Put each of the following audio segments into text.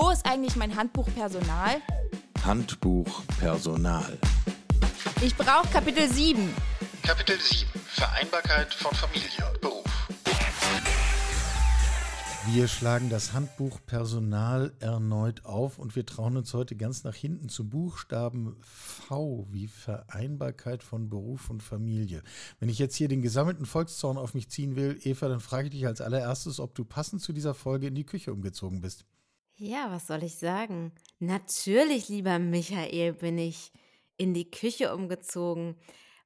Wo ist eigentlich mein Handbuch Personal? Handbuch Personal. Ich brauche Kapitel 7. Kapitel 7 Vereinbarkeit von Familie und Beruf. Wir schlagen das Handbuch Personal erneut auf und wir trauen uns heute ganz nach hinten zu Buchstaben V wie Vereinbarkeit von Beruf und Familie. Wenn ich jetzt hier den gesammelten Volkszorn auf mich ziehen will, Eva, dann frage ich dich als allererstes, ob du passend zu dieser Folge in die Küche umgezogen bist. Ja, was soll ich sagen? Natürlich, lieber Michael, bin ich in die Küche umgezogen,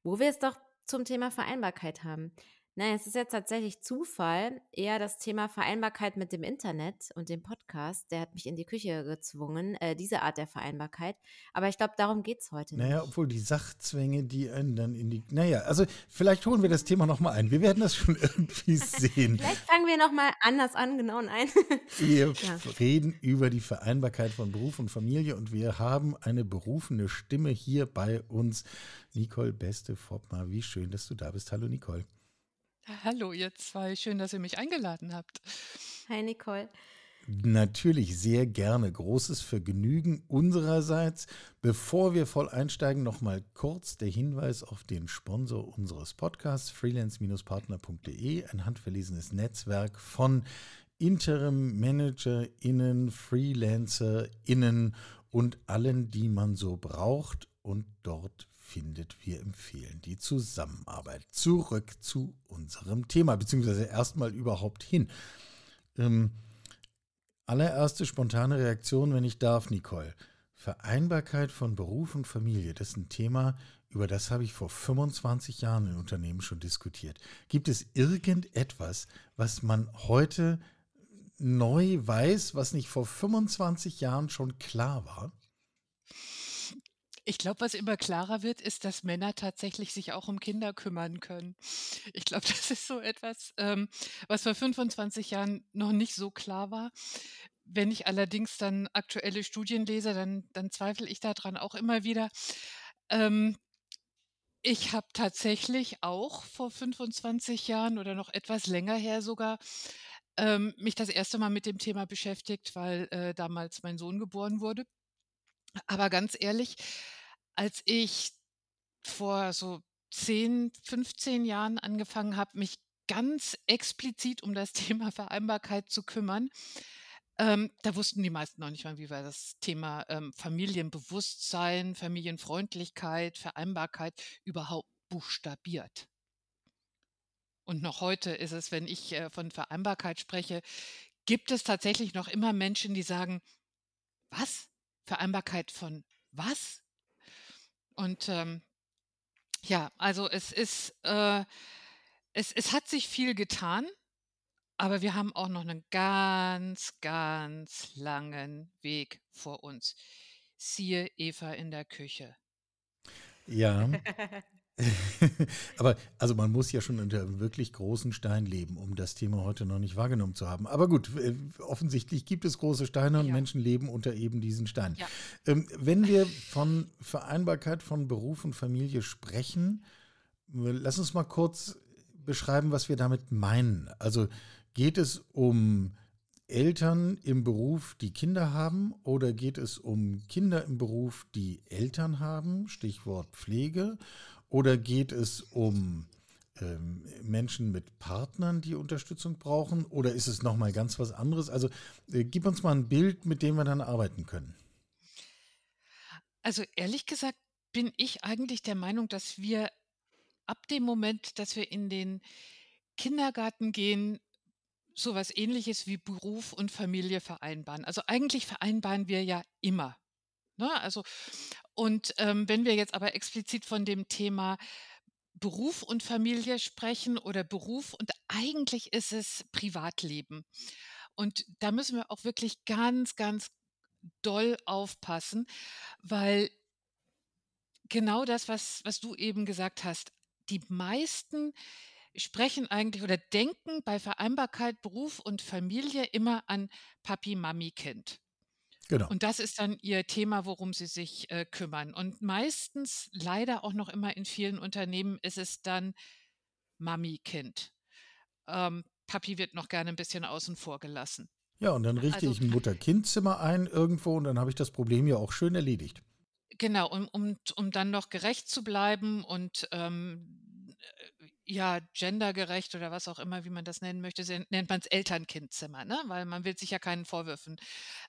wo wir es doch zum Thema Vereinbarkeit haben. Nein, es ist jetzt tatsächlich Zufall, eher das Thema Vereinbarkeit mit dem Internet und dem Podcast. Der hat mich in die Küche gezwungen, äh, diese Art der Vereinbarkeit. Aber ich glaube, darum geht es heute nicht. Naja, obwohl die Sachzwänge, die einen dann in die. Naja, also vielleicht holen wir das Thema nochmal ein. Wir werden das schon irgendwie sehen. vielleicht fangen wir nochmal anders an, genau nein. wir ja. reden über die Vereinbarkeit von Beruf und Familie und wir haben eine berufene Stimme hier bei uns. Nicole Beste Foppmar, wie schön, dass du da bist. Hallo, Nicole. Hallo, ihr zwei. Schön, dass ihr mich eingeladen habt. Hi, Nicole. Natürlich sehr gerne. Großes Vergnügen unsererseits. Bevor wir voll einsteigen, nochmal kurz der Hinweis auf den Sponsor unseres Podcasts, freelance-partner.de, ein handverlesenes Netzwerk von Interim-ManagerInnen, FreelancerInnen und allen, die man so braucht. Und dort findet, wir empfehlen die Zusammenarbeit. Zurück zu unserem Thema, beziehungsweise erstmal überhaupt hin. Ähm, allererste spontane Reaktion, wenn ich darf, Nicole. Vereinbarkeit von Beruf und Familie, das ist ein Thema, über das habe ich vor 25 Jahren in Unternehmen schon diskutiert. Gibt es irgendetwas, was man heute neu weiß, was nicht vor 25 Jahren schon klar war? Ich glaube, was immer klarer wird, ist, dass Männer tatsächlich sich auch um Kinder kümmern können. Ich glaube, das ist so etwas, ähm, was vor 25 Jahren noch nicht so klar war. Wenn ich allerdings dann aktuelle Studien lese, dann, dann zweifle ich daran auch immer wieder. Ähm, ich habe tatsächlich auch vor 25 Jahren oder noch etwas länger her sogar ähm, mich das erste Mal mit dem Thema beschäftigt, weil äh, damals mein Sohn geboren wurde. Aber ganz ehrlich, als ich vor so 10, 15 Jahren angefangen habe, mich ganz explizit um das Thema Vereinbarkeit zu kümmern, ähm, da wussten die meisten noch nicht mal, wie wir das Thema ähm, Familienbewusstsein, Familienfreundlichkeit, Vereinbarkeit überhaupt buchstabiert. Und noch heute ist es, wenn ich äh, von Vereinbarkeit spreche, gibt es tatsächlich noch immer Menschen, die sagen, was? Vereinbarkeit von was? Und ähm, ja, also es ist, äh, es, es hat sich viel getan, aber wir haben auch noch einen ganz, ganz langen Weg vor uns. Siehe Eva in der Küche. Ja, Aber also man muss ja schon unter wirklich großen Steinen leben, um das Thema heute noch nicht wahrgenommen zu haben. Aber gut, äh, offensichtlich gibt es große Steine und ja. Menschen leben unter eben diesen Steinen. Ja. Ähm, wenn wir von Vereinbarkeit von Beruf und Familie sprechen, lass uns mal kurz beschreiben, was wir damit meinen. Also geht es um Eltern im Beruf, die Kinder haben, oder geht es um Kinder im Beruf, die Eltern haben, Stichwort Pflege, oder geht es um ähm, Menschen mit Partnern, die Unterstützung brauchen? Oder ist es nochmal ganz was anderes? Also äh, gib uns mal ein Bild, mit dem wir dann arbeiten können. Also ehrlich gesagt bin ich eigentlich der Meinung, dass wir ab dem Moment, dass wir in den Kindergarten gehen, sowas ähnliches wie Beruf und Familie vereinbaren. Also eigentlich vereinbaren wir ja immer. Ne? Also und ähm, wenn wir jetzt aber explizit von dem Thema Beruf und Familie sprechen oder Beruf und eigentlich ist es Privatleben. Und da müssen wir auch wirklich ganz, ganz doll aufpassen, weil genau das, was, was du eben gesagt hast, die meisten sprechen eigentlich oder denken bei Vereinbarkeit Beruf und Familie immer an Papi, Mami, Kind. Genau. Und das ist dann ihr Thema, worum sie sich äh, kümmern. Und meistens, leider auch noch immer in vielen Unternehmen, ist es dann Mami-Kind. Ähm, Papi wird noch gerne ein bisschen außen vor gelassen. Ja, und dann richte Also ich ein Mutter-Kind-Zimmer ein irgendwo und dann habe ich das Problem ja auch schön erledigt. genau, um, um, um dann noch gerecht zu bleiben und ähm, äh, ja, gendergerecht oder was auch immer, wie man das nennen möchte, nennt man es Eltern-Kind-Zimmer, ne? Weil man will sich ja keinen Vorwürfen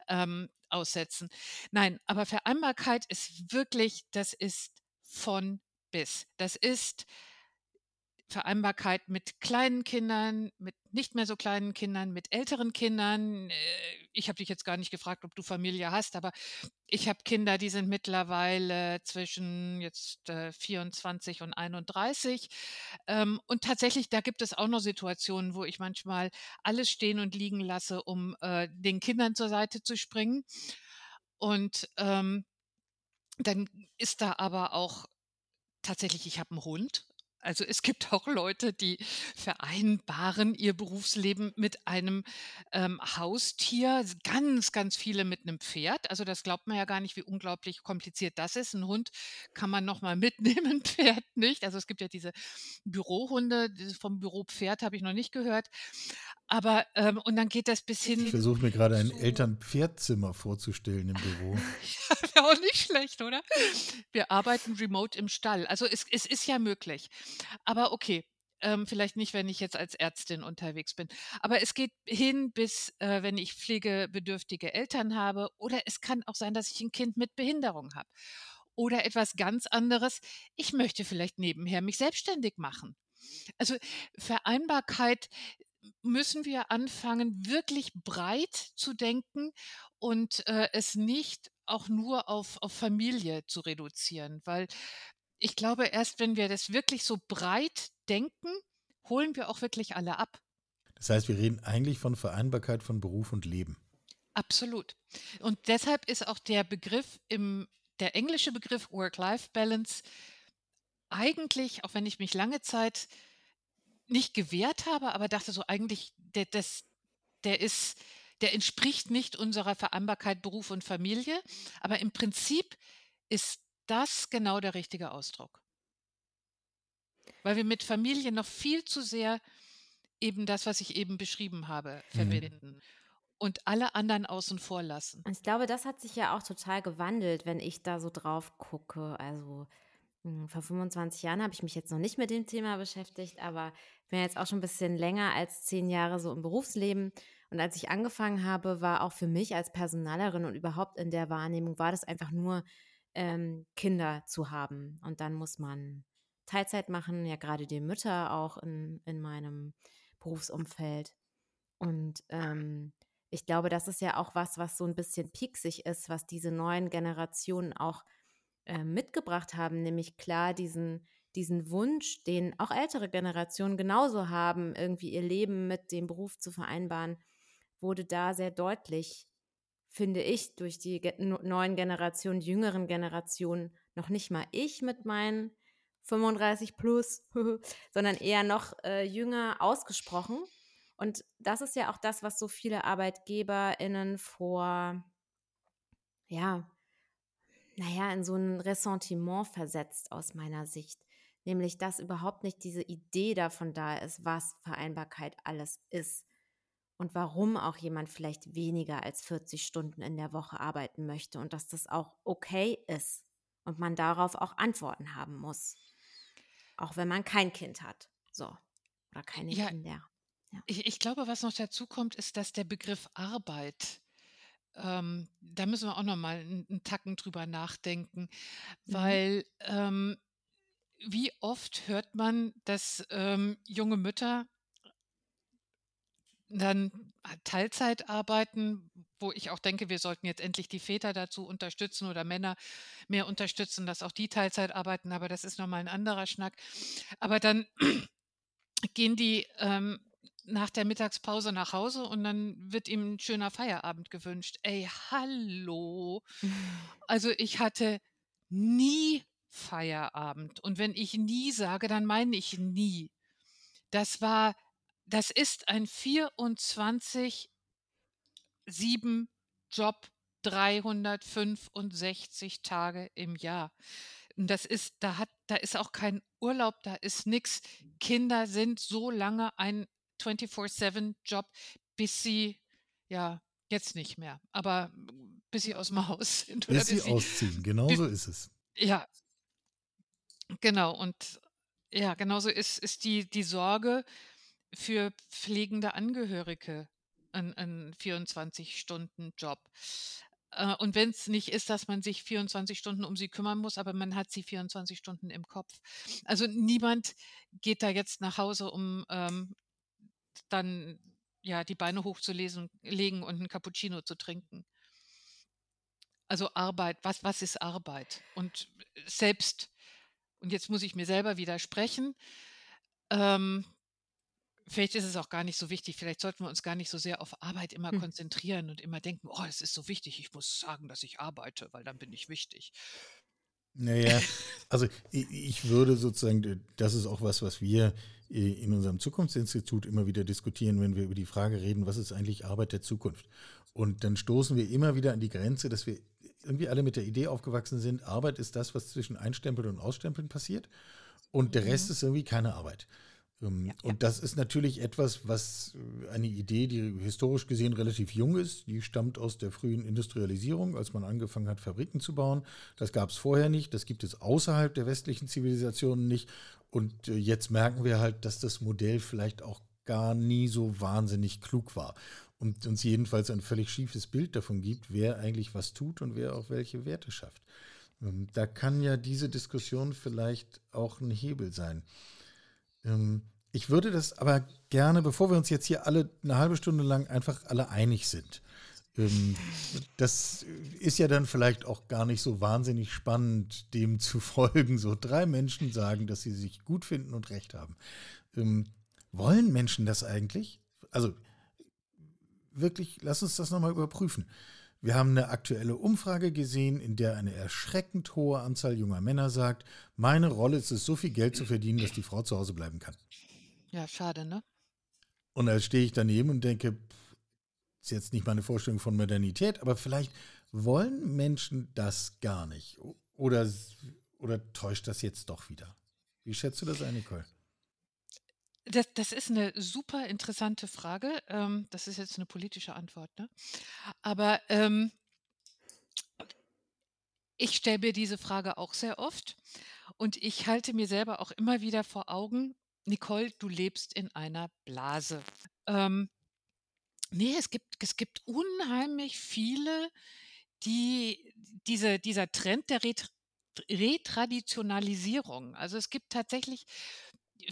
ähm, aussetzen. Nein, aber Vereinbarkeit ist wirklich, das ist von bis. Das ist Vereinbarkeit mit kleinen Kindern, mit nicht mehr so kleinen Kindern, mit älteren Kindern. Äh, Ich habe dich jetzt gar nicht gefragt, ob du Familie hast, aber ich habe Kinder, die sind mittlerweile zwischen jetzt äh, 24 und 31. Ähm, und tatsächlich, da gibt es auch noch Situationen, wo ich manchmal alles stehen und liegen lasse, um äh, den Kindern zur Seite zu springen. Und ähm, dann ist da aber auch tatsächlich, ich habe einen Hund. Also es gibt auch Leute, die vereinbaren ihr Berufsleben mit einem ähm, Haustier. Ganz, ganz viele mit einem Pferd. Also das glaubt man ja gar nicht, wie unglaublich kompliziert das ist. Ein Hund kann man noch mal mitnehmen, ein Pferd nicht. Also es gibt ja diese Bürohunde, vom Büropferd habe ich noch nicht gehört. Aber ähm, und dann geht das bis Ich hin versuche mir gerade ein Eltern-Pferd-Zimmer vorzustellen im Büro. Wäre auch nicht schlecht, oder? Wir arbeiten remote im Stall. Also es, es ist ja möglich. Aber okay, ähm, vielleicht nicht, wenn ich jetzt als Ärztin unterwegs bin. Aber es geht hin bis, äh, wenn ich pflegebedürftige Eltern habe. Oder es kann auch sein, dass ich ein Kind mit Behinderung habe. Oder etwas ganz anderes. Ich möchte vielleicht nebenher mich selbstständig machen. Also Vereinbarkeit müssen wir anfangen, wirklich breit zu denken und äh, es nicht auch nur auf, auf Familie zu reduzieren, weil ich glaube, erst wenn wir das wirklich so breit denken, holen wir auch wirklich alle ab. Das heißt, wir reden eigentlich von Vereinbarkeit von Beruf und Leben. Absolut. Und deshalb ist auch der Begriff im, der englische Begriff Work-Life-Balance eigentlich, auch wenn ich mich lange Zeit nicht gewehrt habe, aber dachte so eigentlich, der, das, der ist, der entspricht nicht unserer Vereinbarkeit Beruf und Familie. Aber im Prinzip ist das genau der richtige Ausdruck. Weil wir mit Familie noch viel zu sehr eben das, was ich eben beschrieben habe, Mhm. verbinden und alle anderen außen vor lassen. Und ich glaube, das hat sich ja auch total gewandelt, wenn ich da so drauf gucke. Also vor 25 Jahren habe ich mich jetzt noch nicht mit dem Thema beschäftigt, aber bin jetzt auch schon ein bisschen länger als zehn Jahre so im Berufsleben. Und als ich angefangen habe, war auch für mich als Personalerin und überhaupt in der Wahrnehmung, war das einfach nur ähm, Kinder zu haben. Und dann muss man Teilzeit machen, ja gerade die Mütter auch in, in meinem Berufsumfeld. Und ähm, ich glaube, das ist ja auch was, was so ein bisschen pieksig ist, was diese neuen Generationen auch äh, mitgebracht haben, nämlich klar diesen, diesen Wunsch, den auch ältere Generationen genauso haben, irgendwie ihr Leben mit dem Beruf zu vereinbaren, wurde da sehr deutlich, finde ich, durch die neuen Generationen, die jüngeren Generationen, noch nicht mal ich mit meinen 35 plus, sondern eher noch äh, jünger ausgesprochen. Und das ist ja auch das, was so viele ArbeitgeberInnen vor, ja, naja, in so ein Ressentiment versetzt aus meiner Sicht. Nämlich, dass überhaupt nicht diese Idee davon da ist, was Vereinbarkeit alles ist und warum auch jemand vielleicht weniger als 40 Stunden in der Woche arbeiten möchte und dass das auch okay ist und man darauf auch Antworten haben muss. Auch wenn man kein Kind hat. So. Oder keine Ja, Kinder. ich, ich glaube, was noch dazu kommt, ist, dass der Begriff Arbeit, ähm, da müssen wir auch noch mal einen, einen Tacken drüber nachdenken, Mhm. weil ähm, wie oft hört man, dass ähm, junge Mütter dann Teilzeit arbeiten, wo ich auch denke, wir sollten jetzt endlich die Väter dazu unterstützen oder Männer mehr unterstützen, dass auch die Teilzeit arbeiten, aber das ist nochmal ein anderer Schnack. Aber dann gehen die ähm, nach der Mittagspause nach Hause und dann wird ihm ein schöner Feierabend gewünscht. Ey, hallo. Also ich hatte nie Feierabend. Und wenn ich nie sage, dann meine ich nie. Das war, das ist ein 24 7 Job 365 Tage im Jahr. Und das ist, da hat, da ist auch kein Urlaub, da ist nichts. Kinder sind so lange ein 24-7 Job, bis sie ja, jetzt nicht mehr, aber bis sie aus dem Haus sind. Bis sie ausziehen, genau so ist es. Ja, genau. Und ja, genauso ist, ist die, die Sorge für pflegende Angehörige ein, ein 24-Stunden-Job. Äh, und wenn es nicht ist, dass man sich 24 Stunden um sie kümmern muss, aber man hat sie 24 Stunden im Kopf. Also niemand geht da jetzt nach Hause, um ähm, dann ja die Beine hochzulegen und ein Cappuccino zu trinken. Also Arbeit, was, was ist Arbeit? Und selbst, und jetzt muss ich mir selber widersprechen, ähm, Vielleicht ist es auch gar nicht so wichtig. Vielleicht sollten wir uns gar nicht so sehr auf Arbeit immer Hm. konzentrieren und immer denken: „Oh, es ist so wichtig. Ich muss sagen, dass ich arbeite, weil dann bin ich wichtig.“ Naja, also ich würde sozusagen, das ist auch was, was wir in unserem Zukunftsinstitut immer wieder diskutieren, wenn wir über die Frage reden, was ist eigentlich Arbeit der Zukunft? Und dann stoßen wir immer wieder an die Grenze, dass wir irgendwie alle mit der Idee aufgewachsen sind, Arbeit ist das, was zwischen Einstempeln und Ausstempeln passiert und der Rest Mhm. ist irgendwie keine Arbeit. Ähm, ja, und das ist natürlich etwas, was äh, eine Idee, die historisch gesehen relativ jung ist. Die stammt aus der frühen Industrialisierung, als man angefangen hat, Fabriken zu bauen. Das gab es vorher nicht, das gibt es außerhalb der westlichen Zivilisationen nicht. Und äh, jetzt merken wir halt, dass das Modell vielleicht auch gar nie so wahnsinnig klug war und uns jedenfalls ein völlig schiefes Bild davon gibt, wer eigentlich was tut und wer auch welche Werte schafft. Ähm, da kann ja diese Diskussion vielleicht auch ein Hebel sein. Ähm, ich würde das aber gerne, bevor wir uns jetzt hier alle eine halbe Stunde lang einfach alle einig sind. Ähm, das ist ja dann vielleicht auch gar nicht so wahnsinnig spannend, dem zu folgen. So drei Menschen sagen, dass sie sich gut finden und recht haben. Ähm, wollen Menschen das eigentlich? Also wirklich, lass uns das nochmal überprüfen. Wir haben eine aktuelle Umfrage gesehen, in der eine erschreckend hohe Anzahl junger Männer sagt, meine Rolle ist es, so viel Geld zu verdienen, dass die Frau zu Hause bleiben kann. Ja, schade, ne? Und da stehe ich daneben und denke, ist jetzt nicht meine Vorstellung von Modernität, aber vielleicht wollen Menschen das gar nicht. Oder, oder täuscht das jetzt doch wieder? Wie schätzt du das ein, Nicole? Das, das ist eine super interessante Frage. Ähm, das ist jetzt eine politische Antwort, ne? Aber ähm, ich stelle mir diese Frage auch sehr oft und ich halte mir selber auch immer wieder vor Augen, Nicole, du lebst in einer Blase. Ähm, nee, es gibt, es gibt unheimlich viele, die diese, dieser Trend der Ret Retraditionalisierung, also es gibt tatsächlich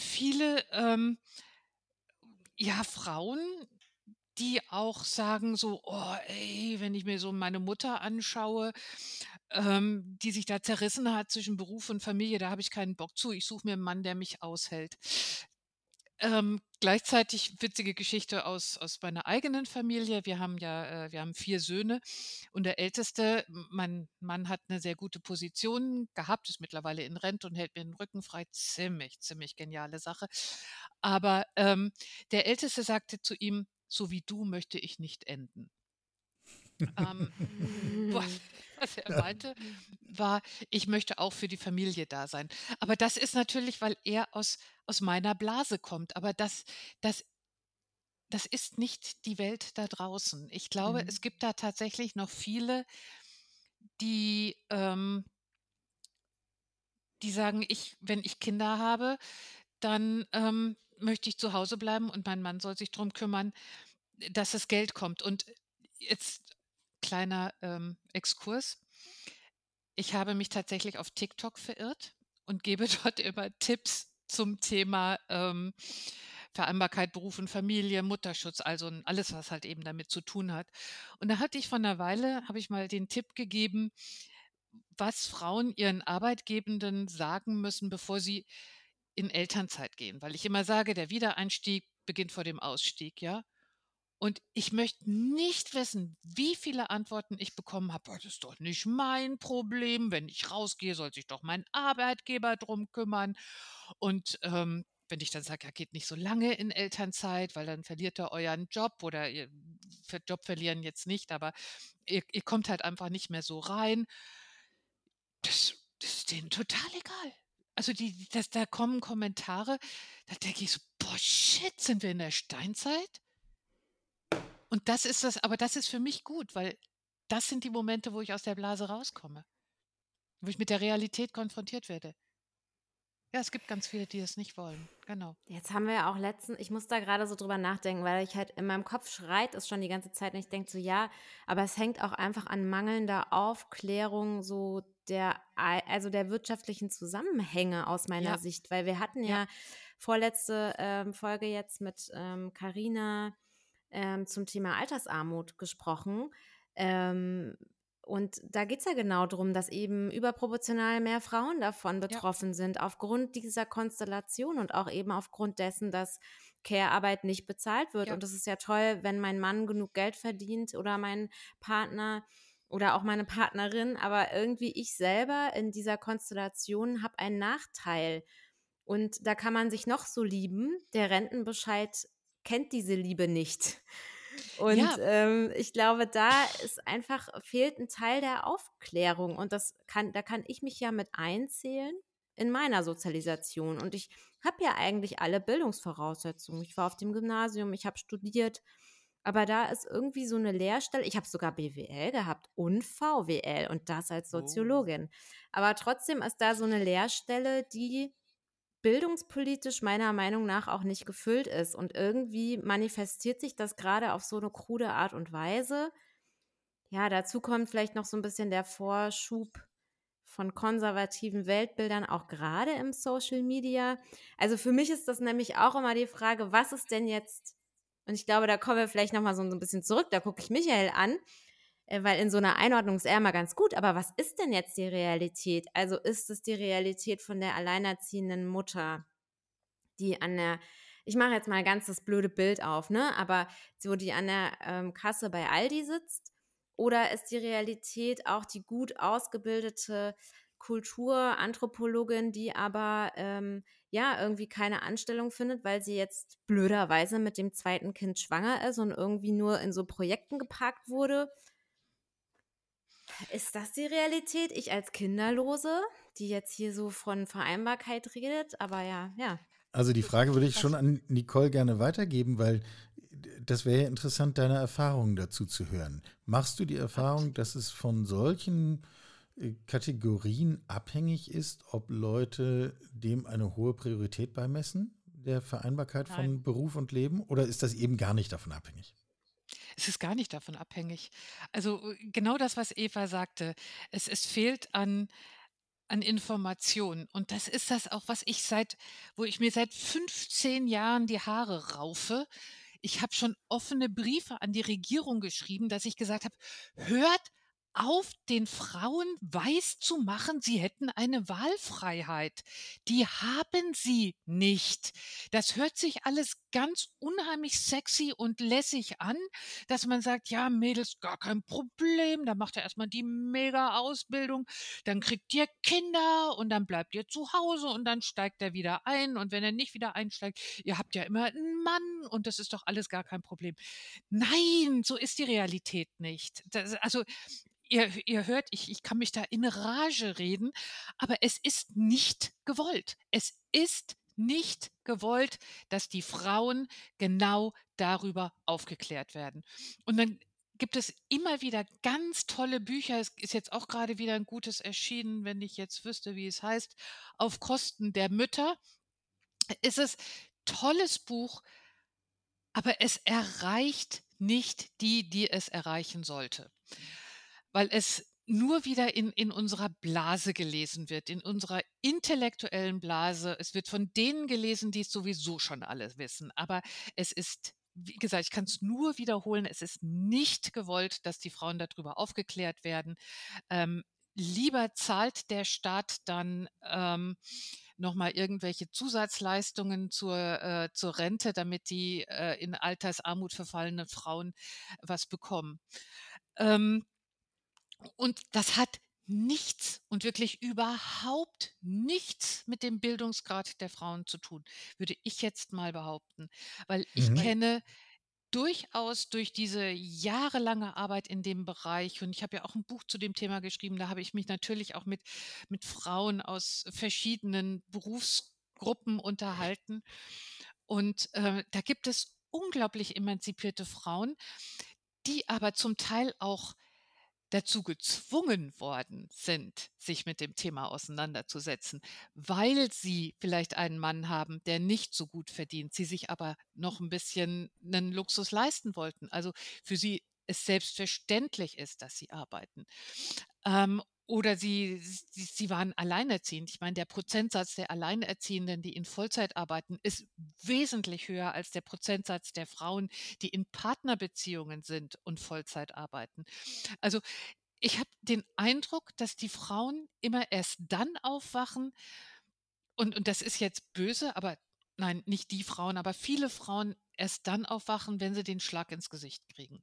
viele ähm, ja, Frauen, die auch sagen so, oh, ey, wenn ich mir so meine Mutter anschaue, ähm, die sich da zerrissen hat zwischen Beruf und Familie, da habe ich keinen Bock zu. Ich suche mir einen Mann, der mich aushält. Ähm, gleichzeitig witzige Geschichte aus, aus meiner eigenen Familie. Wir haben ja, äh, wir haben vier Söhne und der älteste, mein Mann hat eine sehr gute Position gehabt, ist mittlerweile in Rente und hält mir den Rücken frei. Ziemlich, ziemlich geniale Sache. Aber ähm, der Älteste sagte zu ihm, so wie du möchte ich nicht enden. ähm, was er meinte, war, ich möchte auch für die Familie da sein. Aber das ist natürlich, weil er aus, aus meiner Blase kommt. Aber das, das, das ist nicht die Welt da draußen. Ich glaube, mhm. es gibt da tatsächlich noch viele, die, ähm, die sagen, ich, wenn ich Kinder habe, dann ähm, möchte ich zu Hause bleiben und mein Mann soll sich darum kümmern, dass das Geld kommt. Und jetzt kleiner ähm, Exkurs. Ich habe mich tatsächlich auf TikTok verirrt und gebe dort immer Tipps zum Thema ähm, Vereinbarkeit, Beruf und Familie, Mutterschutz, also alles, was halt eben damit zu tun hat. Und da hatte ich vor einer Weile, habe ich mal den Tipp gegeben, was Frauen ihren Arbeitgebenden sagen müssen, bevor sie in Elternzeit gehen. Weil ich immer sage, der Wiedereinstieg beginnt vor dem Ausstieg, ja. Und ich möchte nicht wissen, wie viele Antworten ich bekommen habe. Das ist doch nicht mein Problem. Wenn ich rausgehe, soll sich doch mein Arbeitgeber drum kümmern. Und ähm, wenn ich dann sage, ja, geht nicht so lange in Elternzeit, weil dann verliert er euren Job oder ihr Job verlieren jetzt nicht, aber ihr, ihr kommt halt einfach nicht mehr so rein. Das, das ist denen total egal. Also die, das, da kommen Kommentare, da denke ich so, boah, shit, sind wir in der Steinzeit? Und das ist das, aber das ist für mich gut, weil das sind die Momente, wo ich aus der Blase rauskomme. Wo ich mit der Realität konfrontiert werde. Ja, es gibt ganz viele, die es nicht wollen. Genau. Jetzt haben wir ja auch letztens, ich muss da gerade so drüber nachdenken, weil ich halt in meinem Kopf schreit es schon die ganze Zeit und ich denke so, ja, aber es hängt auch einfach an mangelnder Aufklärung so der, also der wirtschaftlichen Zusammenhänge aus meiner ja. Sicht, weil wir hatten ja, ja vorletzte ähm, Folge jetzt mit Karina ähm, ähm, zum Thema Altersarmut gesprochen. Ähm, und da geht es ja genau darum, dass eben überproportional mehr Frauen davon betroffen ja. sind, aufgrund dieser Konstellation und auch eben aufgrund dessen, dass Care-Arbeit nicht bezahlt wird. Ja. Und das ist ja toll, wenn mein Mann genug Geld verdient oder mein Partner oder auch meine Partnerin, aber irgendwie ich selber in dieser Konstellation habe einen Nachteil. Und da kann man sich noch so lieben. Der Rentenbescheid kennt diese Liebe nicht. Und ja. ähm, ich glaube, da ist einfach, fehlt ein Teil der Aufklärung. Und das kann, da kann ich mich ja mit einzählen in meiner Sozialisation. Und ich habe ja eigentlich alle Bildungsvoraussetzungen. Ich war auf dem Gymnasium, ich habe studiert. Aber da ist irgendwie so eine Lehrstelle. Ich habe sogar BWL gehabt und VWL und das als oh. Soziologin. Oh. Aber trotzdem ist da so eine Lehrstelle, die bildungspolitisch meiner Meinung nach auch nicht gefüllt ist. Und irgendwie manifestiert sich das gerade auf so eine krude Art und Weise. Ja, dazu kommt vielleicht noch so ein bisschen der Vorschub von konservativen Weltbildern, auch gerade im Social Media. Also für mich ist das nämlich auch immer die Frage, was ist denn jetzt, und ich glaube, da kommen wir vielleicht nochmal so ein bisschen zurück, da gucke ich Michael an, weil in so einer Einordnung ist er immer ganz gut, aber was ist denn jetzt die Realität? Also ist es die Realität von der alleinerziehenden Mutter, die an der, ich mache jetzt mal ganz das blöde Bild auf, ne? Aber so die an der ähm, Kasse bei Aldi sitzt? Oder ist die Realität auch die gut ausgebildete Kulturanthropologin, die aber ähm, ja irgendwie keine Anstellung findet, weil sie jetzt blöderweise mit dem zweiten Kind schwanger ist und irgendwie nur in so Projekten geparkt wurde? Ist das die Realität? Ich als Kinderlose, die jetzt hier so von Vereinbarkeit redet, aber ja, ja. Also die Frage würde ich schon an Nicole gerne weitergeben, weil das wäre ja interessant, deine Erfahrungen dazu zu hören. Machst du die Erfahrung, dass es von solchen äh, Kategorien abhängig ist, ob Leute dem eine hohe Priorität beimessen, der Vereinbarkeit Nein. von Beruf und Leben, oder ist das eben gar nicht davon abhängig? Es ist gar nicht davon abhängig. Also äh, genau das, was Eva sagte. Es, es fehlt an, an Information. Und das ist das auch, was ich seit, wo ich mir seit 15 Jahren die Haare raufe. Ich habe schon offene Briefe an die Regierung geschrieben, dass ich gesagt habe, hört auf den Frauen weiß zu machen, sie hätten eine Wahlfreiheit. Die haben sie nicht. Das hört sich alles ganz unheimlich sexy und lässig an, dass man sagt, ja, Mädels, gar kein Problem, da macht er erstmal die mega Ausbildung, dann kriegt ihr Kinder und dann bleibt ihr zu Hause und dann steigt er wieder ein und wenn er nicht wieder einsteigt, ihr habt ja immer einen Mann und das ist doch alles gar kein Problem. Nein, so ist die Realität nicht. Das, also ihr, ihr hört, ich, ich kann mich da in Rage reden, aber es ist nicht gewollt. Es ist nicht gewollt, dass die Frauen genau darüber aufgeklärt werden. Und dann gibt es immer wieder ganz tolle Bücher. Es ist jetzt auch gerade wieder ein gutes erschienen, wenn ich jetzt wüsste, wie es heißt, auf Kosten der Mütter. Ist es tolles Buch, aber es erreicht nicht die, die es erreichen sollte weil es nur wieder in, in unserer Blase gelesen wird, in unserer intellektuellen Blase. Es wird von denen gelesen, die es sowieso schon alle wissen. Aber es ist, wie gesagt, ich kann es nur wiederholen, es ist nicht gewollt, dass die Frauen darüber aufgeklärt werden. Ähm, lieber zahlt der Staat dann ähm, nochmal irgendwelche Zusatzleistungen zur, äh, zur Rente, damit die äh, in Altersarmut verfallenen Frauen was bekommen. Ähm, und das hat nichts und wirklich überhaupt nichts mit dem Bildungsgrad der Frauen zu tun, würde ich jetzt mal behaupten. Weil ich mhm. kenne durchaus durch diese jahrelange Arbeit in dem Bereich, und ich habe ja auch ein Buch zu dem Thema geschrieben, da habe ich mich natürlich auch mit, mit Frauen aus verschiedenen Berufsgruppen unterhalten. Und äh, da gibt es unglaublich emanzipierte Frauen, die aber zum Teil auch dazu gezwungen worden sind, sich mit dem Thema auseinanderzusetzen, weil sie vielleicht einen Mann haben, der nicht so gut verdient, sie sich aber noch ein bisschen einen Luxus leisten wollten. Also für sie es selbstverständlich ist, dass sie arbeiten. Ähm, oder sie, sie, sie waren alleinerziehend. Ich meine, der Prozentsatz der Alleinerziehenden, die in Vollzeit arbeiten, ist wesentlich höher als der Prozentsatz der Frauen, die in Partnerbeziehungen sind und Vollzeit arbeiten. Also ich habe den Eindruck, dass die Frauen immer erst dann aufwachen, und, und das ist jetzt böse, aber nein, nicht die Frauen, aber viele Frauen erst dann aufwachen, wenn sie den Schlag ins Gesicht kriegen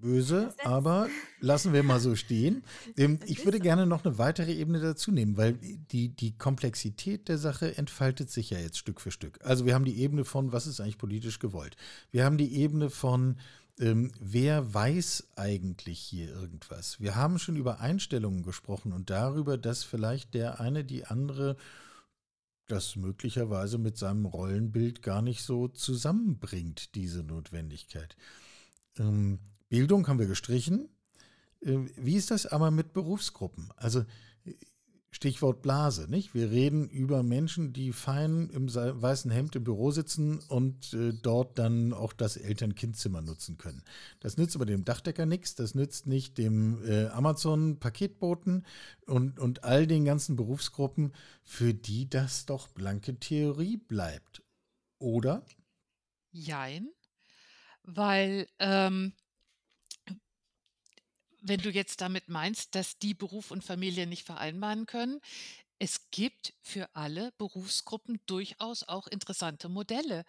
böse, aber lassen wir mal so stehen. Ähm, ich würde gerne noch eine weitere Ebene dazu nehmen, weil die, die Komplexität der Sache entfaltet sich ja jetzt Stück für Stück. Also wir haben die Ebene von, was ist eigentlich politisch gewollt? Wir haben die Ebene von, ähm, wer weiß eigentlich hier irgendwas? Wir haben schon über Einstellungen gesprochen und darüber, dass vielleicht der eine die andere das möglicherweise mit seinem Rollenbild gar nicht so zusammenbringt, diese Notwendigkeit. Ähm, Bildung haben wir gestrichen. Ähm, wie ist das aber mit Berufsgruppen? Also Stichwort Blase, nicht? Wir reden über Menschen, die fein im weißen Hemd im Büro sitzen und äh, dort dann auch das Eltern-Kind-Zimmer nutzen können. Das nützt aber dem Dachdecker nichts, das nützt nicht dem äh, Amazon-Paketboten und, und all den ganzen Berufsgruppen, für die das doch blanke Theorie bleibt. Oder? Jein, weil ähm, wenn du jetzt damit meinst, dass die Beruf und Familie nicht vereinbaren können, es gibt für alle Berufsgruppen durchaus auch interessante Modelle.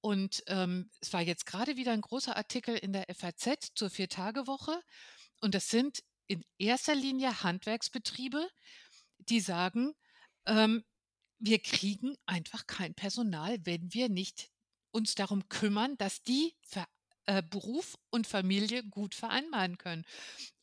Und ähm, es war jetzt gerade wieder ein großer Artikel in der FAZ zur Viertagewoche. Und das sind in erster Linie Handwerksbetriebe, die sagen, ähm, wir kriegen einfach kein Personal, wenn wir nicht uns darum kümmern, dass die äh, Beruf und Familie gut vereinbaren können.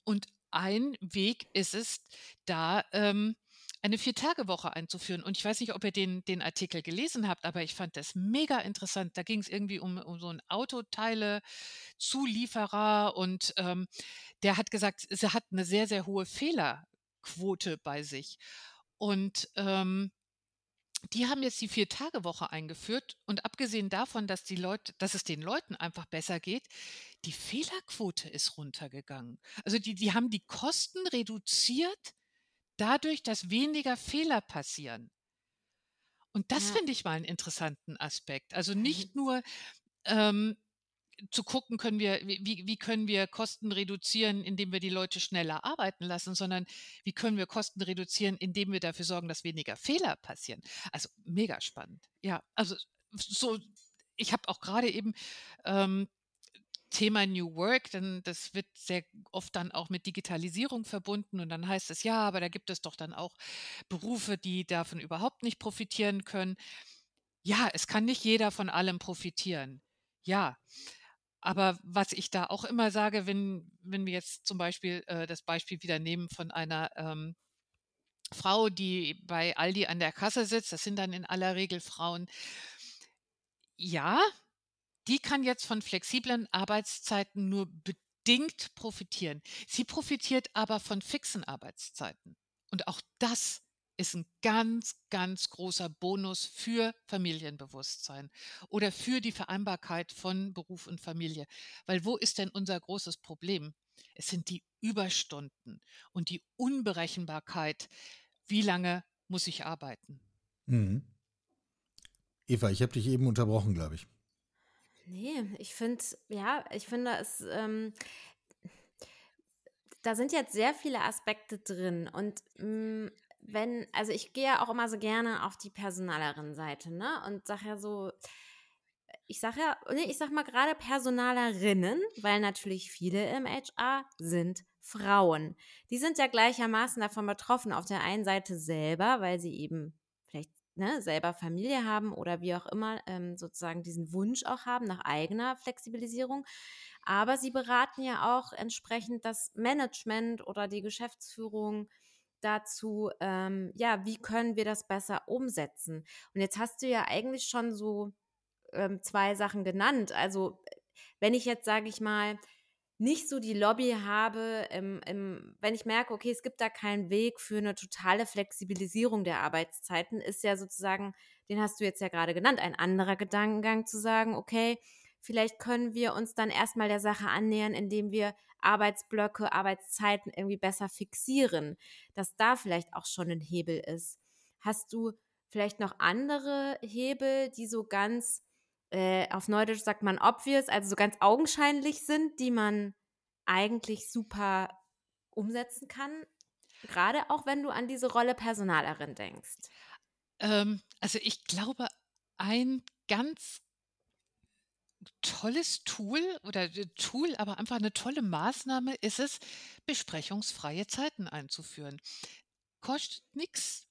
Und ein Weg ist es, da ähm, eine Vier-Tage-Woche einzuführen. Und ich weiß nicht, ob ihr den, den Artikel gelesen habt, aber ich fand das mega interessant. Da ging es irgendwie um, um so einen Autoteile-Zulieferer und ähm, der hat gesagt, sie hat eine sehr, sehr hohe Fehlerquote bei sich. Und ähm, die haben jetzt die Vier-Tage-Woche eingeführt und abgesehen davon, dass die Leute, dass es den Leuten einfach besser geht, die Fehlerquote ist runtergegangen. Also die, die haben die Kosten reduziert dadurch, dass weniger Fehler passieren. Und das ja. finde ich mal einen interessanten Aspekt. Also nicht nur ähm, zu gucken, können wir, wie, wie können wir Kosten reduzieren, indem wir die Leute schneller arbeiten lassen, sondern wie können wir Kosten reduzieren, indem wir dafür sorgen, dass weniger Fehler passieren. Also mega spannend. Ja, also so, ich habe auch gerade eben ähm, Thema New Work, denn das wird sehr oft dann auch mit Digitalisierung verbunden und dann heißt es ja, aber da gibt es doch dann auch Berufe, die davon überhaupt nicht profitieren können. Ja, es kann nicht jeder von allem profitieren. Ja, aber was ich da auch immer sage, wenn, wenn wir jetzt zum Beispiel äh, das Beispiel wieder nehmen von einer ähm, Frau, die bei Aldi an der Kasse sitzt, das sind dann in aller Regel Frauen, ja, die kann jetzt von flexiblen Arbeitszeiten nur bedingt profitieren. Sie profitiert aber von fixen Arbeitszeiten. Und auch das ist ein ganz, ganz großer Bonus für Familienbewusstsein oder für die Vereinbarkeit von Beruf und Familie. Weil wo ist denn unser großes Problem? Es sind die Überstunden und die Unberechenbarkeit. Wie lange muss ich arbeiten? Mhm. Eva, ich habe dich eben unterbrochen, glaube ich. Nee, ich finde, ja, ich finde es, ähm, da sind jetzt sehr viele Aspekte drin und mh, mm, wenn, also ich gehe ja auch immer so gerne auf die Personalerin-Seite, ne? Und sage ja so, ich sage ja, nee, ich sag mal gerade Personalerinnen, weil natürlich viele im HR sind Frauen. Die sind ja gleichermaßen davon betroffen. Auf der einen Seite selber, weil sie eben vielleicht ne, selber Familie haben oder wie auch immer ähm, sozusagen diesen Wunsch auch haben nach eigener Flexibilisierung. Aber sie beraten ja auch entsprechend das Management oder die Geschäftsführung dazu, ähm, ja, wie können wir das besser umsetzen? Und jetzt hast du ja eigentlich schon so ähm, zwei Sachen genannt. Also wenn ich jetzt, sage ich mal, nicht so die Lobby habe, im, im, wenn ich merke, okay, es gibt da keinen Weg für eine totale Flexibilisierung der Arbeitszeiten, ist ja sozusagen, den hast du jetzt ja gerade genannt, ein anderer Gedankengang zu sagen, okay, vielleicht können wir uns dann erstmal der Sache annähern, indem wir Arbeitsblöcke, Arbeitszeiten irgendwie besser fixieren, dass da vielleicht auch schon ein Hebel ist. Hast du vielleicht noch andere Hebel, die so ganz äh, auf Neudeutsch sagt man obvious, also so ganz augenscheinlich sind, die man eigentlich super umsetzen kann, gerade auch wenn du an diese Rolle Personalerin denkst? Ähm, also ich glaube, ein ganz tolles Tool oder äh, Tool, aber einfach eine tolle Maßnahme ist es, besprechungsfreie Zeiten einzuführen. Kostet nichts,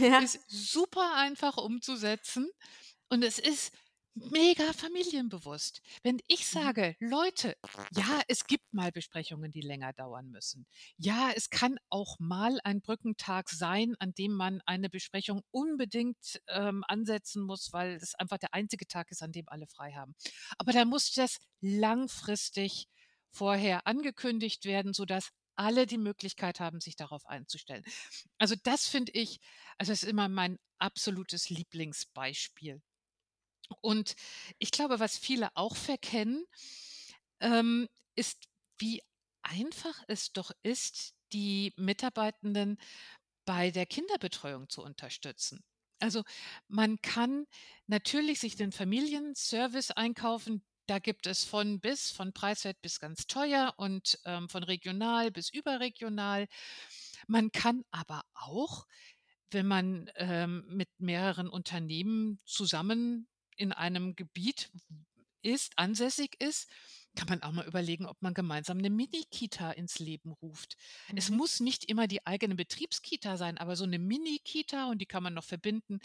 Ja. ist super einfach umzusetzen und es ist mega familienbewusst. Wenn ich Mhm. sage: „Leute, ja, es gibt mal Besprechungen, die länger dauern müssen. Ja, es kann auch mal ein Brückentag sein, an dem man eine Besprechung unbedingt, ähm, ansetzen muss, weil es einfach der einzige Tag ist, an dem alle frei haben. Aber dann muss das langfristig vorher angekündigt werden, sodass alle die Möglichkeit haben, sich darauf einzustellen. Also, das finde ich also, das ist immer mein absolutes Lieblingsbeispiel. Und ich glaube, was viele auch verkennen, ähm, ist, wie einfach es doch ist, die Mitarbeitenden bei der Kinderbetreuung zu unterstützen. Also, man kann natürlich sich den Familienservice einkaufen. Da gibt es von bis, von preiswert bis ganz teuer und, ähm, von regional bis überregional. Man kann aber auch, wenn man, ähm, mit mehreren Unternehmen zusammen in einem Gebiet ist ansässig ist, kann man auch mal überlegen, ob man gemeinsam eine Mini-Kita ins Leben ruft. Es Mhm. muss nicht immer die eigene Betriebskita sein, aber so eine Mini-Kita und die kann man noch verbinden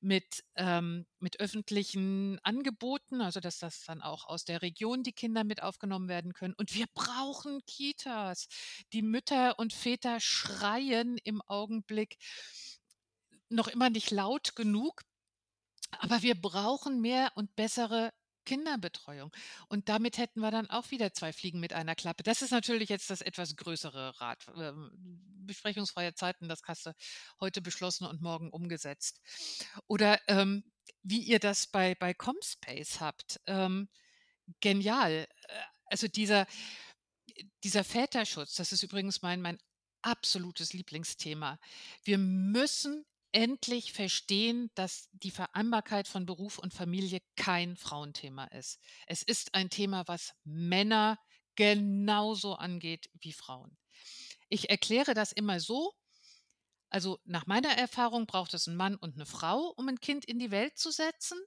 mit, ähm mit öffentlichen Angeboten, also dass das dann auch aus der Region die Kinder mit aufgenommen werden können. Und wir brauchen Kitas. Die Mütter und Väter schreien im Augenblick noch immer nicht laut genug, aber wir brauchen mehr und bessere Kinderbetreuung. Und damit hätten wir dann auch wieder zwei Fliegen mit einer Klappe. Das ist natürlich jetzt das etwas größere Rat. Ähm, besprechungsfreie Zeiten, das hast du heute beschlossen und morgen umgesetzt. Oder ähm, wie ihr das bei, bei Comspace habt. Ähm, genial. Äh, Also dieser, dieser Väterschutz, das ist übrigens mein, mein absolutes Lieblingsthema. Wir müssen endlich verstehen, dass die Vereinbarkeit von Beruf und Familie kein Frauenthema ist. Es ist ein Thema, was Männer genauso angeht wie Frauen. Ich erkläre das immer so. Also nach meiner Erfahrung braucht es einen Mann und eine Frau, um ein Kind in die Welt zu setzen.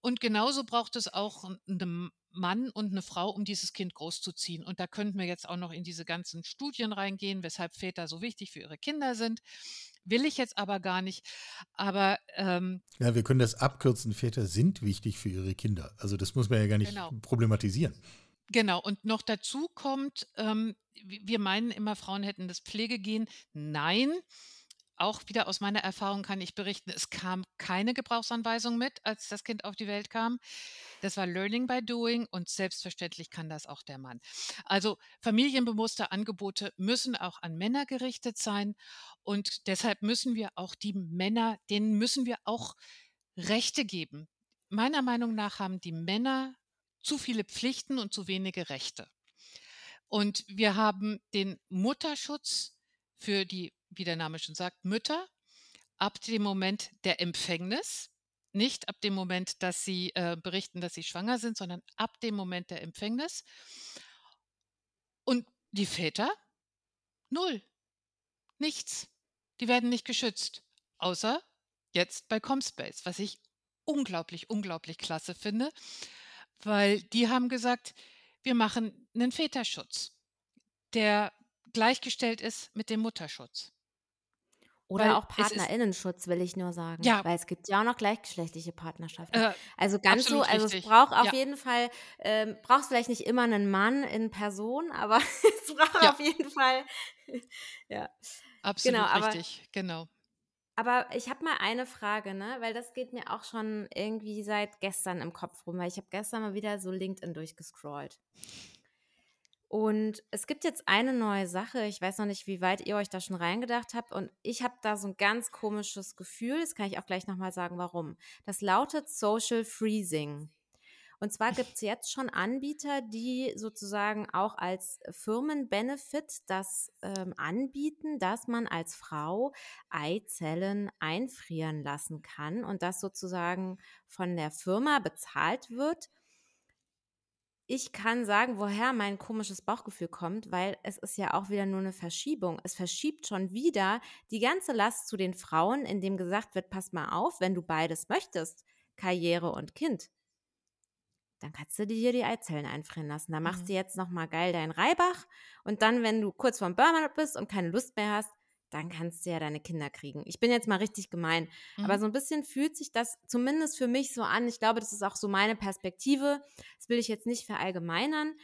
Und genauso braucht es auch einen Mann und eine Frau, um dieses Kind großzuziehen. Und da könnten wir jetzt auch noch in diese ganzen Studien reingehen, weshalb Väter so wichtig für ihre Kinder sind. Will ich jetzt aber gar nicht. Aber ähm, Ja, wir können das abkürzen. Väter sind wichtig für ihre Kinder. Also das muss man ja gar nicht Genau. problematisieren. Genau, und noch dazu kommt, ähm, wi- wir meinen immer, Frauen hätten das Pflegegehen. Nein, auch wieder aus meiner Erfahrung kann ich berichten, es kam keine Gebrauchsanweisung mit, als das Kind auf die Welt kam. Das war Learning by Doing und selbstverständlich kann das auch der Mann. Also familienbewusste Angebote müssen auch an Männer gerichtet sein und deshalb müssen wir auch die Männer, denen müssen wir auch Rechte geben. Meiner Meinung nach haben die Männer zu viele Pflichten und zu wenige Rechte. Und wir haben den Mutterschutz für die, wie der Name schon sagt, Mütter ab dem Moment der Empfängnis, nicht ab dem Moment, dass sie äh, berichten, dass sie schwanger sind, sondern ab dem Moment der Empfängnis. Und die Väter? Null. Nichts. Die werden nicht geschützt. Außer jetzt bei Comspace, was ich unglaublich, unglaublich klasse finde, weil die haben gesagt, wir machen einen Väterschutz, der gleichgestellt ist mit dem Mutterschutz. Oder Weil auch es Partnerinnenschutz, will ich nur sagen. Ja. Weil es gibt ja auch noch gleichgeschlechtliche Partnerschaften. Äh, also ganz so, also es richtig. braucht auf Ja. jeden Fall, ähm, braucht vielleicht nicht immer einen Mann in Person, aber es braucht Ja. auf jeden Fall, ja. absolut Genau, aber- richtig, genau. Aber ich habe mal eine Frage, ne? Weil das geht mir auch schon irgendwie seit gestern im Kopf rum, weil ich habe gestern mal wieder so LinkedIn durchgescrollt. Und es gibt jetzt eine neue Sache. Ich weiß noch nicht, wie weit ihr euch da schon reingedacht habt. Und ich habe da so ein ganz komisches Gefühl. Das kann ich auch gleich nochmal sagen, warum. Das lautet Social Freezing. Und zwar gibt es jetzt schon Anbieter, die sozusagen auch als Firmenbenefit das ähm, anbieten, dass man als Frau Eizellen einfrieren lassen kann und das sozusagen von der Firma bezahlt wird ich kann sagen, woher mein komisches Bauchgefühl kommt, weil es ist ja auch wieder nur eine Verschiebung. Es verschiebt schon wieder die ganze Last zu den Frauen, indem gesagt wird, pass mal auf, wenn du beides möchtest, Karriere und Kind, dann kannst du dir hier die Eizellen einfrieren lassen. Da machst mhm. du jetzt nochmal geil deinen Reibach und dann, wenn du kurz vorm Burnout bist und keine Lust mehr hast, dann kannst du ja deine Kinder kriegen. Ich bin jetzt mal richtig gemein, mhm. aber so ein bisschen fühlt sich das zumindest für mich so an. Ich glaube, das ist auch so meine Perspektive. Das will ich jetzt nicht verallgemeinern.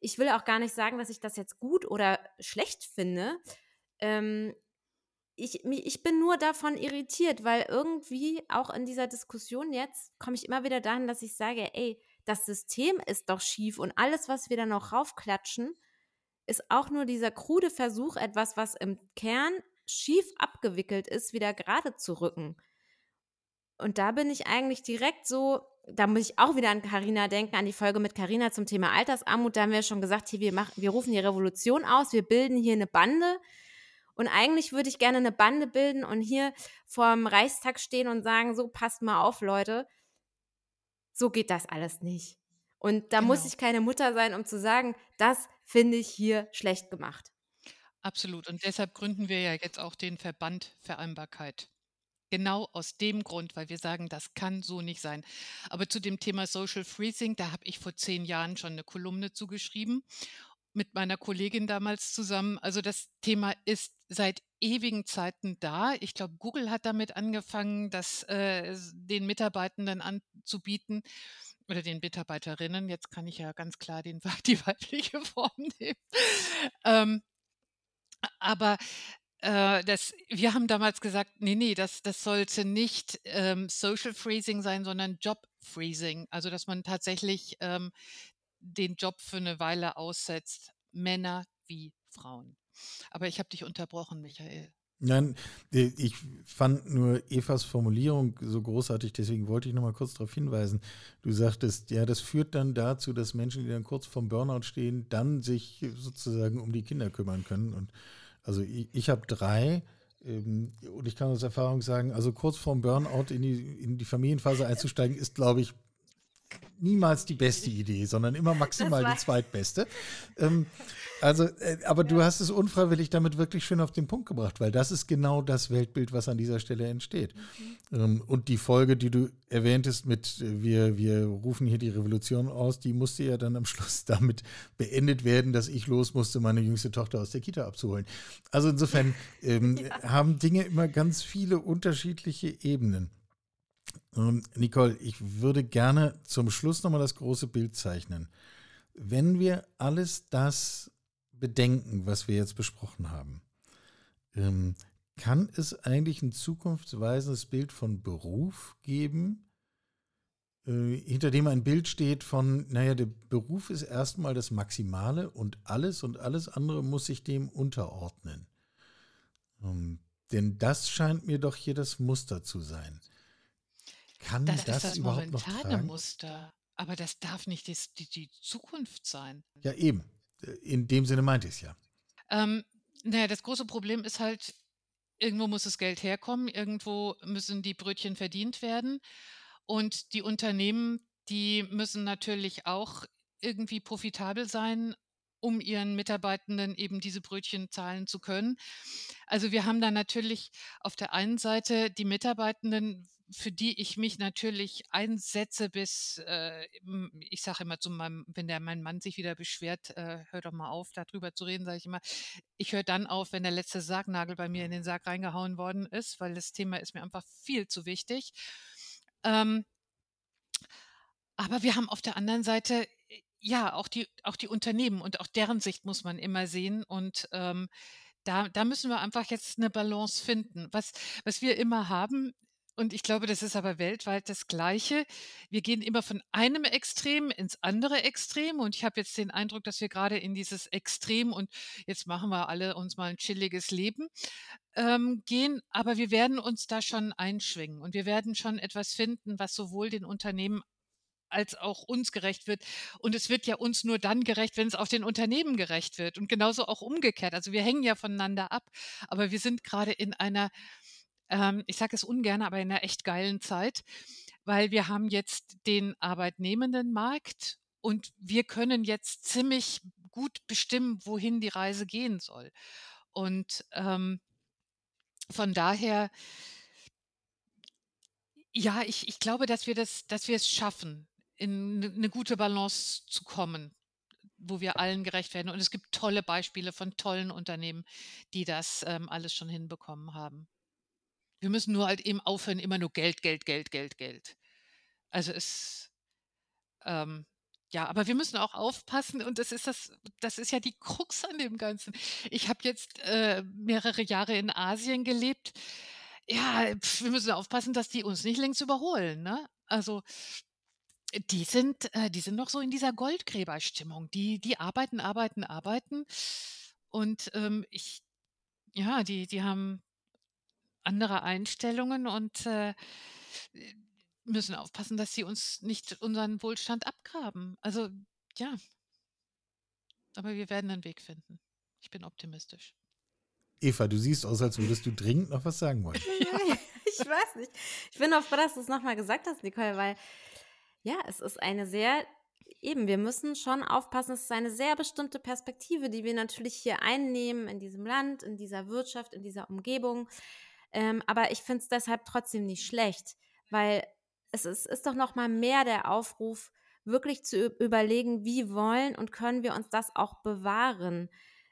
Ich will auch gar nicht sagen, dass ich das jetzt gut oder schlecht finde. Ähm, ich, ich bin nur davon irritiert, weil irgendwie auch in dieser Diskussion jetzt komme ich immer wieder dahin, dass ich sage, ey, das System ist doch schief und alles, was wir da noch raufklatschen, ist auch nur dieser krude Versuch, etwas, was im Kern schief abgewickelt ist, wieder gerade zu rücken. Und da bin ich eigentlich direkt so, da muss ich auch wieder an Karina denken, an die Folge mit Karina zum Thema Altersarmut. Da haben wir schon gesagt, hier, wir, machen, wir rufen die Revolution aus, wir bilden hier eine Bande. Und eigentlich würde ich gerne eine Bande bilden und hier vorm Reichstag stehen und sagen, so passt mal auf, Leute, so geht das alles nicht. Und da genau. muss ich keine Mutter sein, um zu sagen, das finde ich hier schlecht gemacht. Absolut. Und deshalb gründen wir ja jetzt auch den Verband Vereinbarkeit. Genau aus dem Grund, weil wir sagen, das kann so nicht sein. Aber zu dem Thema Social Freezing, da habe ich vor zehn Jahren schon eine Kolumne zugeschrieben, mit meiner Kollegin damals zusammen. Also das Thema ist seit ewigen Zeiten da. Ich glaube, Google hat damit angefangen, das äh, den Mitarbeitenden anzubieten oder den Mitarbeiterinnen. Jetzt kann ich ja ganz klar den, die weibliche Form nehmen. Ähm, aber äh, das, wir haben damals gesagt, nee, nee, das, das sollte nicht ähm, Social Freezing sein, sondern Job Freezing. Also, dass man tatsächlich ähm, den Job für eine Weile aussetzt, Männer wie Frauen. Aber ich habe dich unterbrochen, Michael. Nein, ich fand nur Evas Formulierung so großartig, deswegen wollte ich noch mal kurz darauf hinweisen. Du sagtest, ja, das führt dann dazu, dass Menschen, die dann kurz vorm Burnout stehen, dann sich sozusagen um die Kinder kümmern können. Und also ich, ich habe drei ähm, und ich kann aus Erfahrung sagen, also kurz vorm Burnout in die, in die Familienphase einzusteigen, ist, glaube ich, niemals die beste Idee, sondern immer maximal die zweitbeste. Ähm, also, äh, aber ja. du hast es unfreiwillig damit wirklich schön auf den Punkt gebracht, weil das ist genau das Weltbild, was an dieser Stelle entsteht. Mhm. Ähm, und die Folge, die du erwähntest mit äh, wir, wir rufen hier die Revolution aus, die musste ja dann am Schluss damit beendet werden, dass ich los musste, meine jüngste Tochter aus der Kita abzuholen. Also insofern ähm, ja. haben Dinge immer ganz viele unterschiedliche Ebenen. Ähm, Nicole, ich würde gerne zum Schluss nochmal das große Bild zeichnen. Wenn wir alles das bedenken, was wir jetzt besprochen haben, ähm, kann es eigentlich ein zukunftsweisendes Bild von Beruf geben, äh, hinter dem ein Bild steht von, naja, der Beruf ist erstmal das Maximale und alles und alles andere muss sich dem unterordnen. Ähm, denn das scheint mir doch hier das Muster zu sein. Kann das, das, ist das überhaupt noch tragen? Muster. Aber das darf nicht die, die, die, Zukunft sein. Ja, eben. In dem Sinne meinte ich es ja. Ähm, naja, das große Problem ist halt, irgendwo muss das Geld herkommen, irgendwo müssen die Brötchen verdient werden. Und die Unternehmen, die müssen natürlich auch irgendwie profitabel sein, um ihren Mitarbeitenden eben diese Brötchen zahlen zu können. Also wir haben da natürlich auf der einen Seite die Mitarbeitenden, für die ich mich natürlich einsetze, bis äh, ich sage immer zu meinem, wenn der mein Mann sich wieder beschwert, äh, hör doch mal auf, darüber zu reden, sage ich immer, ich höre dann auf, wenn der letzte Sargnagel bei mir in den Sarg reingehauen worden ist, weil das Thema ist mir einfach viel zu wichtig. Ähm, aber wir haben auf der anderen Seite ja auch die auch die Unternehmen und auch deren Sicht muss man immer sehen und ähm, da, da müssen wir einfach jetzt eine Balance finden. Was, was wir immer haben, und ich glaube, das ist aber weltweit das Gleiche. Wir gehen immer von einem Extrem ins andere Extrem. Und ich habe jetzt den Eindruck, dass wir gerade in dieses Extrem und jetzt machen wir alle uns mal ein chilliges Leben ähm, gehen. Aber wir werden uns da schon einschwingen und wir werden schon etwas finden, was sowohl den Unternehmen als auch uns gerecht wird. Und es wird ja uns nur dann gerecht, wenn es auch den Unternehmen gerecht wird. Und genauso auch umgekehrt. Also wir hängen ja voneinander ab, aber wir sind gerade in einer, ähm, ich sage es ungern, aber in einer echt geilen Zeit, weil wir haben jetzt den arbeitnehmenden Markt und wir können jetzt ziemlich gut bestimmen, wohin die Reise gehen soll. Und ähm, von daher, ja, ich, ich glaube, dass wir das, dass wir es schaffen, in eine gute Balance zu kommen, wo wir allen gerecht werden. Und es gibt tolle Beispiele von tollen Unternehmen, die das ähm, alles schon hinbekommen haben. Wir müssen nur halt eben aufhören, immer nur Geld, Geld, Geld, Geld, Geld. Also es, ähm, ja, aber wir müssen auch aufpassen und das ist das, das ist ja die Krux an dem Ganzen. Ich habe jetzt äh, mehrere Jahre in Asien gelebt. Ja, pf, wir müssen aufpassen, dass die uns nicht längst überholen. Ne? Also die sind, äh, die sind noch so in dieser Goldgräberstimmung. Die, die arbeiten, arbeiten, arbeiten. Und ähm, ich, ja, die, die haben andere Einstellungen und äh, müssen aufpassen, dass sie uns nicht unseren Wohlstand abgraben. Also ja. Aber wir werden einen Weg finden. Ich bin optimistisch. Eva, du siehst aus, als würdest du dringend noch was sagen wollen. Ja. ich weiß nicht. Ich bin auch froh, dass du es nochmal gesagt hast, Nicole, weil ja, es ist eine sehr, eben, wir müssen schon aufpassen, es ist eine sehr bestimmte Perspektive, die wir natürlich hier einnehmen in diesem Land, in dieser Wirtschaft, in dieser Umgebung. Ähm, aber ich finde es deshalb trotzdem nicht schlecht, weil es ist, ist doch noch mal mehr der Aufruf, wirklich zu überlegen, wie wollen und können wir uns das auch bewahren.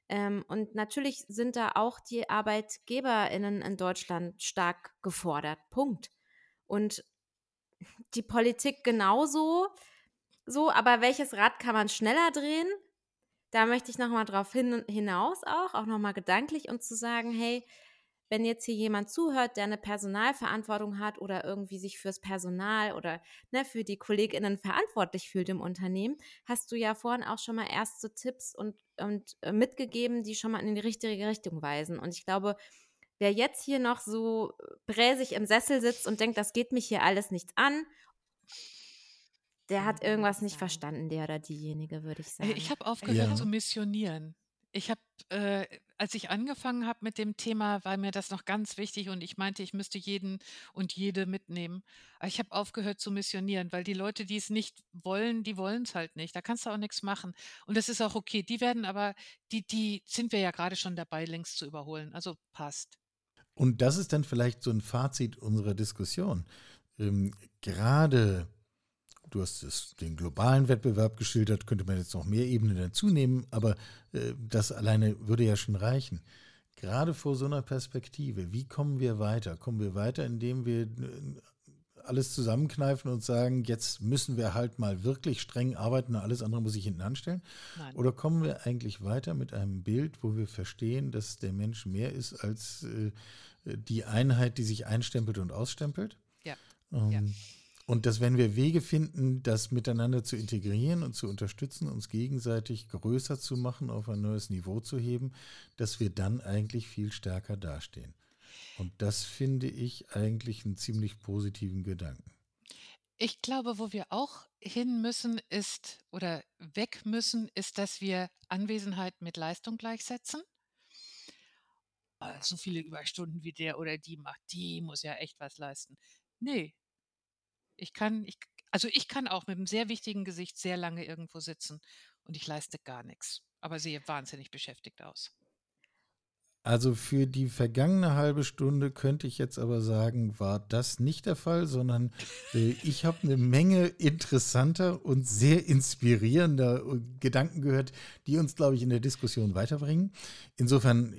Ähm, und natürlich sind da auch die ArbeitgeberInnen in Deutschland stark gefordert. Punkt. Und die Politik genauso. So, aber welches Rad kann man schneller drehen? Da möchte ich nochmal drauf hin, hinaus auch, auch nochmal gedanklich und zu sagen, hey, wenn jetzt hier jemand zuhört, der eine Personalverantwortung hat oder irgendwie sich fürs Personal oder ne, für die KollegInnen verantwortlich fühlt im Unternehmen, hast du ja vorhin auch schon mal erste Tipps und, und äh, mitgegeben, die schon mal in die richtige Richtung weisen. Und ich glaube, wer jetzt hier noch so bräsig im Sessel sitzt und denkt, das geht mich hier alles nichts an, der hat irgendwas nicht verstanden, der oder diejenige, würde ich sagen. Ich habe aufgehört ja. zu missionieren. Ich habe, äh, als ich angefangen habe mit dem Thema, war mir das noch ganz wichtig und ich meinte, ich müsste jeden und jede mitnehmen. Aber ich habe aufgehört zu missionieren, weil die Leute, die es nicht wollen, die wollen es halt nicht. Da kannst du auch nichts machen. Und das ist auch okay. Die werden aber, die, die sind wir ja gerade schon dabei, längst zu überholen. Also passt. Und das ist dann vielleicht so ein Fazit unserer Diskussion. Ähm, gerade, du hast es, den globalen Wettbewerb geschildert, könnte man jetzt noch mehr Ebenen dazu nehmen, aber äh, das alleine würde ja schon reichen. Gerade vor so einer Perspektive, wie kommen wir weiter? Kommen wir weiter, indem wir äh, alles zusammenkneifen und sagen, jetzt müssen wir halt mal wirklich streng arbeiten und alles andere muss ich hinten anstellen? Nein. Oder kommen wir eigentlich weiter mit einem Bild, wo wir verstehen, dass der Mensch mehr ist als äh, die Einheit, die sich einstempelt und ausstempelt. Ja. Ähm, ja. Und dass wenn wir Wege finden, das miteinander zu integrieren und zu unterstützen, uns gegenseitig größer zu machen, auf ein neues Niveau zu heben, dass wir dann eigentlich viel stärker dastehen. Und das finde ich eigentlich einen ziemlich positiven Gedanken. Ich glaube, wo wir auch hin müssen, ist oder weg müssen, ist, dass wir Anwesenheit mit Leistung gleichsetzen. Ah, so viele Überstunden wie der oder die macht, die muss ja echt was leisten. Nee. Ich kann, ich, also ich kann auch mit einem sehr wichtigen Gesicht sehr lange irgendwo sitzen und ich leiste gar nichts, aber sehe wahnsinnig beschäftigt aus. Also für die vergangene halbe Stunde könnte ich jetzt aber sagen, war das nicht der Fall, sondern äh, ich habe eine Menge interessanter und sehr inspirierender äh, Gedanken gehört, die uns, glaube ich, in der Diskussion weiterbringen. Insofern,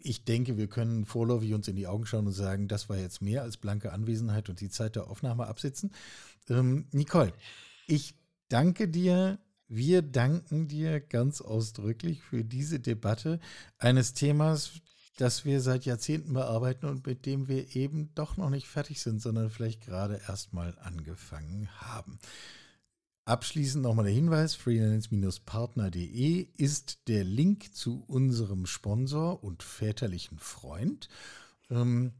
ich denke, wir können vorläufig uns in die Augen schauen und sagen, das war jetzt mehr als blanke Anwesenheit und die Zeit der Aufnahme absitzen. Ähm, Nicole, ich danke dir Wir danken dir ganz ausdrücklich für diese Debatte eines Themas, das wir seit Jahrzehnten bearbeiten und mit dem wir eben doch noch nicht fertig sind, sondern vielleicht gerade erst mal angefangen haben. Abschließend nochmal der Hinweis: freelance-partner.de ist der Link zu unserem Sponsor und väterlichen Freund. Ähm,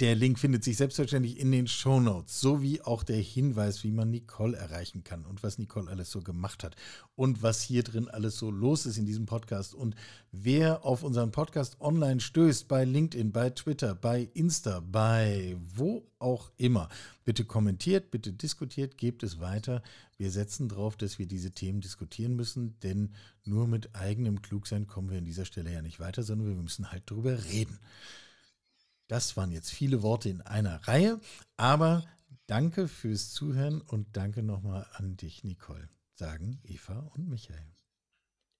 der Link findet sich selbstverständlich in den Show Notes, sowie auch der Hinweis, wie man Nicole erreichen kann und was Nicole alles so gemacht hat und was hier drin alles so los ist in diesem Podcast. Und wer auf unseren Podcast online stößt, bei LinkedIn, bei Twitter, bei Insta, bei wo auch immer, bitte kommentiert, bitte diskutiert, gebt es weiter. Wir setzen darauf, dass wir diese Themen diskutieren müssen, denn nur mit eigenem Klugsein kommen wir an dieser Stelle ja nicht weiter, sondern wir müssen halt darüber reden. Das waren jetzt viele Worte in einer Reihe, aber danke fürs Zuhören und danke nochmal an dich, Nicole, sagen Eva und Michael.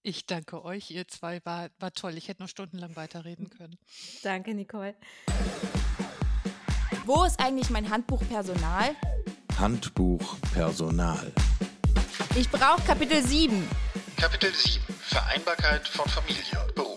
Ich danke euch, ihr zwei. War, war toll. Ich hätte noch stundenlang weiterreden können. Danke, Nicole. Wo ist eigentlich mein Handbuch Personal? Handbuch Personal. Ich brauche Kapitel 7. Kapitel 7. Vereinbarkeit von Familie und Beruf.